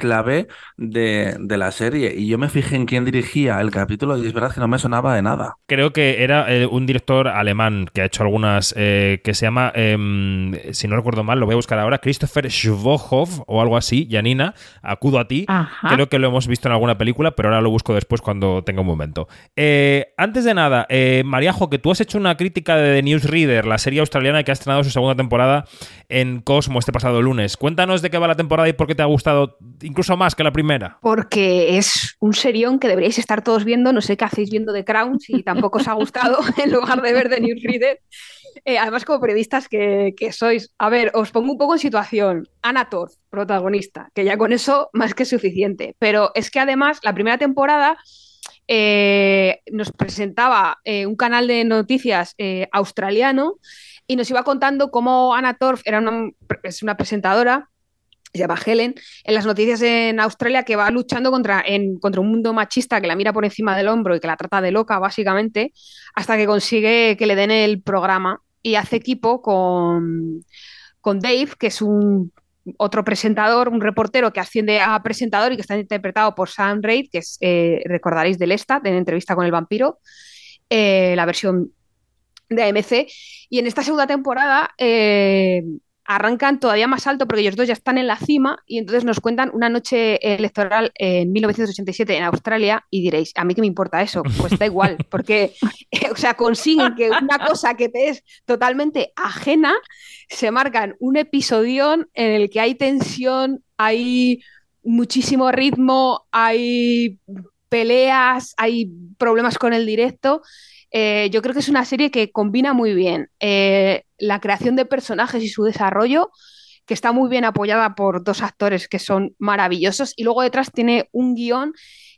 clave de, de la serie. Y yo me fijé en quién dirigía el capítulo y es verdad que no me sonaba de nada. Creo que era eh, un director alemán que ha hecho algunas, eh, que se llama, em, si no recuerdo mal, lo voy a buscar ahora, Christopher Schwohoff o algo así, Janina, acudo a ti. Ajá. Creo que lo hemos visto en alguna película, pero ahora lo busco después cuando tenga un momento. Eh, antes de nada, eh, Mariajo, que tú has hecho una crítica de The Newsreader, la serie australiana que ha estrenado su segunda temporada en Cosmo este pasado lunes. Cuéntanos de qué va la temporada y por qué te ha gustado incluso más que la primera. Porque es un serión que deberíais estar todos viendo. No sé qué hacéis viendo de Crown, si [LAUGHS] tampoco os ha gustado, en lugar de ver The Newsreader. Eh, además, como periodistas que, que sois, a ver, os pongo un poco en situación. Anna Torf, protagonista, que ya con eso más que suficiente. Pero es que además, la primera temporada eh, nos presentaba eh, un canal de noticias eh, australiano y nos iba contando cómo Anna Torf era una, es una presentadora se llama Helen, en las noticias en Australia que va luchando contra, en, contra un mundo machista que la mira por encima del hombro y que la trata de loca, básicamente, hasta que consigue que le den el programa y hace equipo con, con Dave, que es un otro presentador, un reportero que asciende a presentador y que está interpretado por Sam Raid, que es, eh, recordaréis, de Lestat, en entrevista con el vampiro, eh, la versión de AMC. Y en esta segunda temporada eh, arrancan todavía más alto porque ellos dos ya están en la cima y entonces nos cuentan una noche electoral en 1987 en Australia y diréis, ¿a mí qué me importa eso? Pues da igual, [LAUGHS] porque, o sea, consiguen que una cosa que te es totalmente ajena se marcan un episodio en el que hay tensión, hay muchísimo ritmo, hay peleas, hay problemas con el directo. Eh, yo creo que es una serie que combina muy bien eh, la creación de personajes y su desarrollo, que está muy bien apoyada por dos actores que son maravillosos, y luego detrás tiene un guion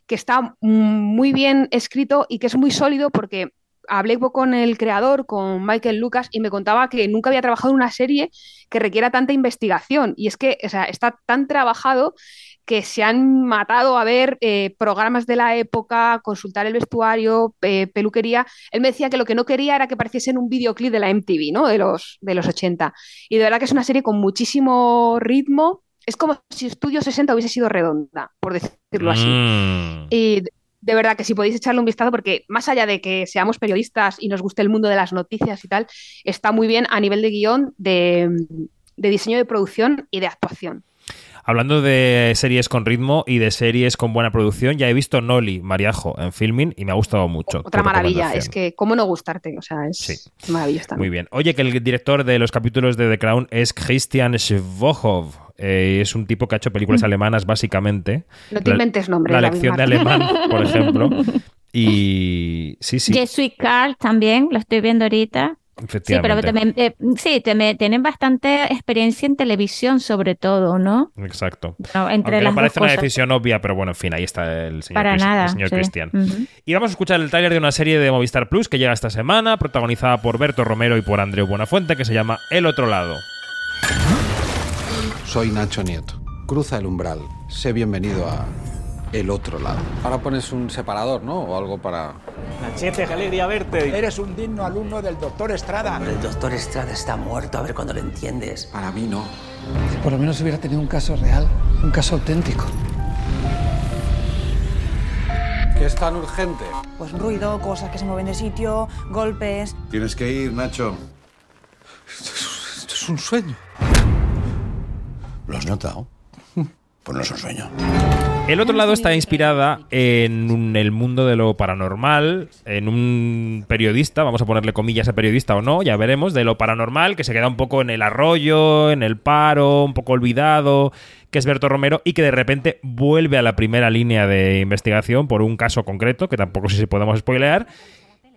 que está muy bien escrito y que es muy sólido porque hablé con el creador, con Michael Lucas, y me contaba que nunca había trabajado en una serie que requiera tanta investigación. Y es que o sea, está tan trabajado que se han matado a ver eh, programas de la época, consultar el vestuario, eh, peluquería. Él me decía que lo que no quería era que pareciese en un videoclip de la MTV, ¿no? De los, de los 80. Y de verdad que es una serie con muchísimo ritmo. Es como si Estudio 60 hubiese sido redonda, por decirlo así. Mm. Y de verdad que si podéis echarle un vistazo, porque más allá de que seamos periodistas y nos guste el mundo de las noticias y tal, está muy bien a nivel de guion, de, de diseño de producción y de actuación. Hablando de series con ritmo y de series con buena producción, ya he visto Noli Mariajo en filming y me ha gustado mucho. Otra maravilla, es que cómo no gustarte, o sea, es Sí. maravilloso también. Muy bien. Oye, que el director de los capítulos de The Crown es Christian Schwohow. Eh, es un tipo que ha hecho películas Mm. alemanas, básicamente. No te La- inventes nombres, La David lección de alemán, por ejemplo. [LAUGHS] Y sí, sí, Jesuit Carl también, lo estoy viendo ahorita. Sí, pero también, eh, sí, teme- tienen bastante experiencia en televisión, sobre todo, ¿no? Exacto. No, entre las no parece dos una decisión obvia, pero bueno, en fin, ahí está el señor, Para Chris- nada. el señor sí. Cristian. Y vamos a escuchar el tráiler de una serie de Movistar Plus que llega esta semana, protagonizada por Berto Romero y por Andreu Buenafuente, que se llama El Otro Lado. Soy Nacho Nieto. Cruza el umbral. Sé bienvenido a el otro lado. Ahora pones un separador, ¿no? O algo para... Nachete, qué alegría verte. Eres un digno alumno del doctor Estrada. El doctor Estrada está muerto, a ver cuándo lo entiendes. Para mí no. Si por lo menos hubiera tenido un caso real, un caso auténtico. ¿Qué es tan urgente? Pues ruido, cosas que se mueven de sitio, golpes. Tienes que ir, Nacho. Esto es un sueño. ¿Lo has notado? Pues no es un sueño. El otro lado está inspirada en un- el mundo de lo paranormal, en un periodista, vamos a ponerle comillas a periodista o no, ya veremos, de lo paranormal, que se queda un poco en el arroyo, en el paro, un poco olvidado, que es Berto Romero, y que de repente vuelve a la primera línea de investigación por un caso concreto, que tampoco sé si podemos spoilear.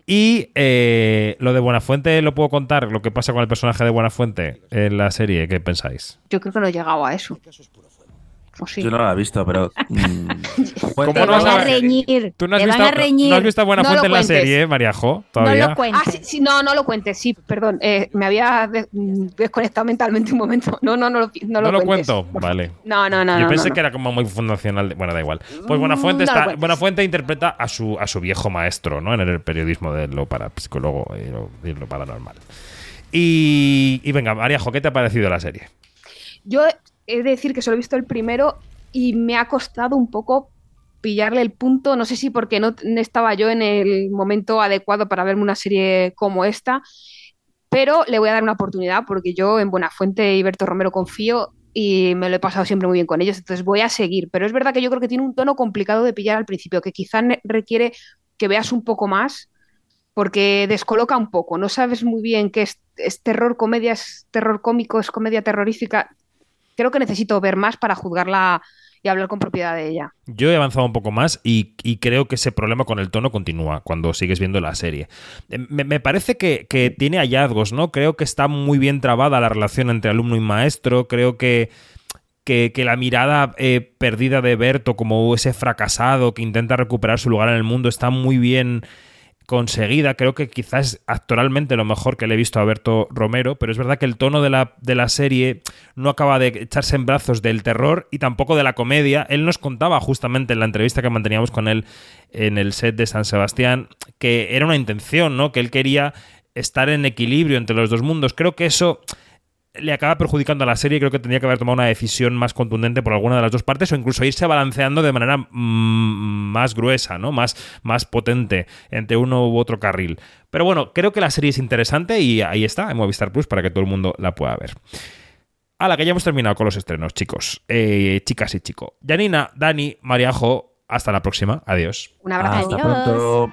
Y eh, lo de Buenafuente, ¿lo puedo contar? Lo que pasa con el personaje de Buenafuente en la serie, ¿qué pensáis? Yo creo que no he llegado a eso. ¿O sí? Yo no la he visto, pero. [LAUGHS] mm, ¿Cómo Te no van a reñir. ¿Tú no has, te visto, van a reñir. ¿no has visto a Buenafuente No lo en la serie, eh, Mariajo? ¿Todavía? No lo cuentes. Ah, sí, sí, no, no lo cuentes, sí, perdón. eh, me había mm, desconectado mentalmente un momento. No, no, no lo, no ¿No lo lo cuentes. cuento? Vale. No, no, no. Yo no, pensé no, que era como muy fundacional. de- Bueno, da igual. Pues Mm, Buenafuente, no lo está. Buenafuente interpreta a su, a su viejo maestro, ¿no? En el periodismo de lo parapsicólogo y lo, y lo paranormal. Y, y venga, Mariajo, ¿qué te ha parecido la serie? Yo he de decir que solo he visto el primero y me ha costado un poco pillarle el punto. No sé si porque no, estaba yo en el momento adecuado para verme una serie como esta, pero le voy a dar una oportunidad porque yo en Buenafuente y Berto Romero confío y me lo he pasado siempre muy bien con ellos, entonces voy a seguir. Pero es verdad que yo creo que tiene un tono complicado de pillar al principio, que quizás requiere que veas un poco más porque descoloca un poco. No sabes muy bien qué es, es terror, comedia, es terror cómico, es comedia terrorífica creo que necesito ver más para juzgarla y hablar con propiedad de ella. Yo he avanzado un poco más y, creo que ese problema con el tono continúa cuando sigues viendo la serie. Eh, Me, parece que, tiene hallazgos, ¿no? Creo que está muy bien trabada la relación entre alumno y maestro. Creo que, que, que la mirada eh, perdida de Berto como ese fracasado que intenta recuperar su lugar en el mundo está muy bien conseguida. Creo que quizás actoralmente lo mejor que le he visto a Berto Romero, pero es verdad que el tono de la, de la serie no acaba de echarse en brazos del terror y tampoco de la comedia. Él nos contaba justamente en la entrevista que manteníamos con él en el set de San Sebastián que era una intención, ¿no? Que él quería estar en equilibrio entre los dos mundos. Creo que eso le acaba perjudicando a la serie. Creo que tendría que haber tomado una decisión más contundente por alguna de las dos partes o incluso irse balanceando de manera mm, más gruesa, ¿no? Más, más potente entre uno u otro carril. Pero bueno, creo que la serie es interesante y ahí está, en Movistar Plus, para que todo el mundo la pueda ver. A la que ya hemos terminado con los estrenos, chicos. Eh, chicas y chicos. Janina, Dani, Mariajo, hasta la próxima. Adiós. Un abrazo. Hasta pronto.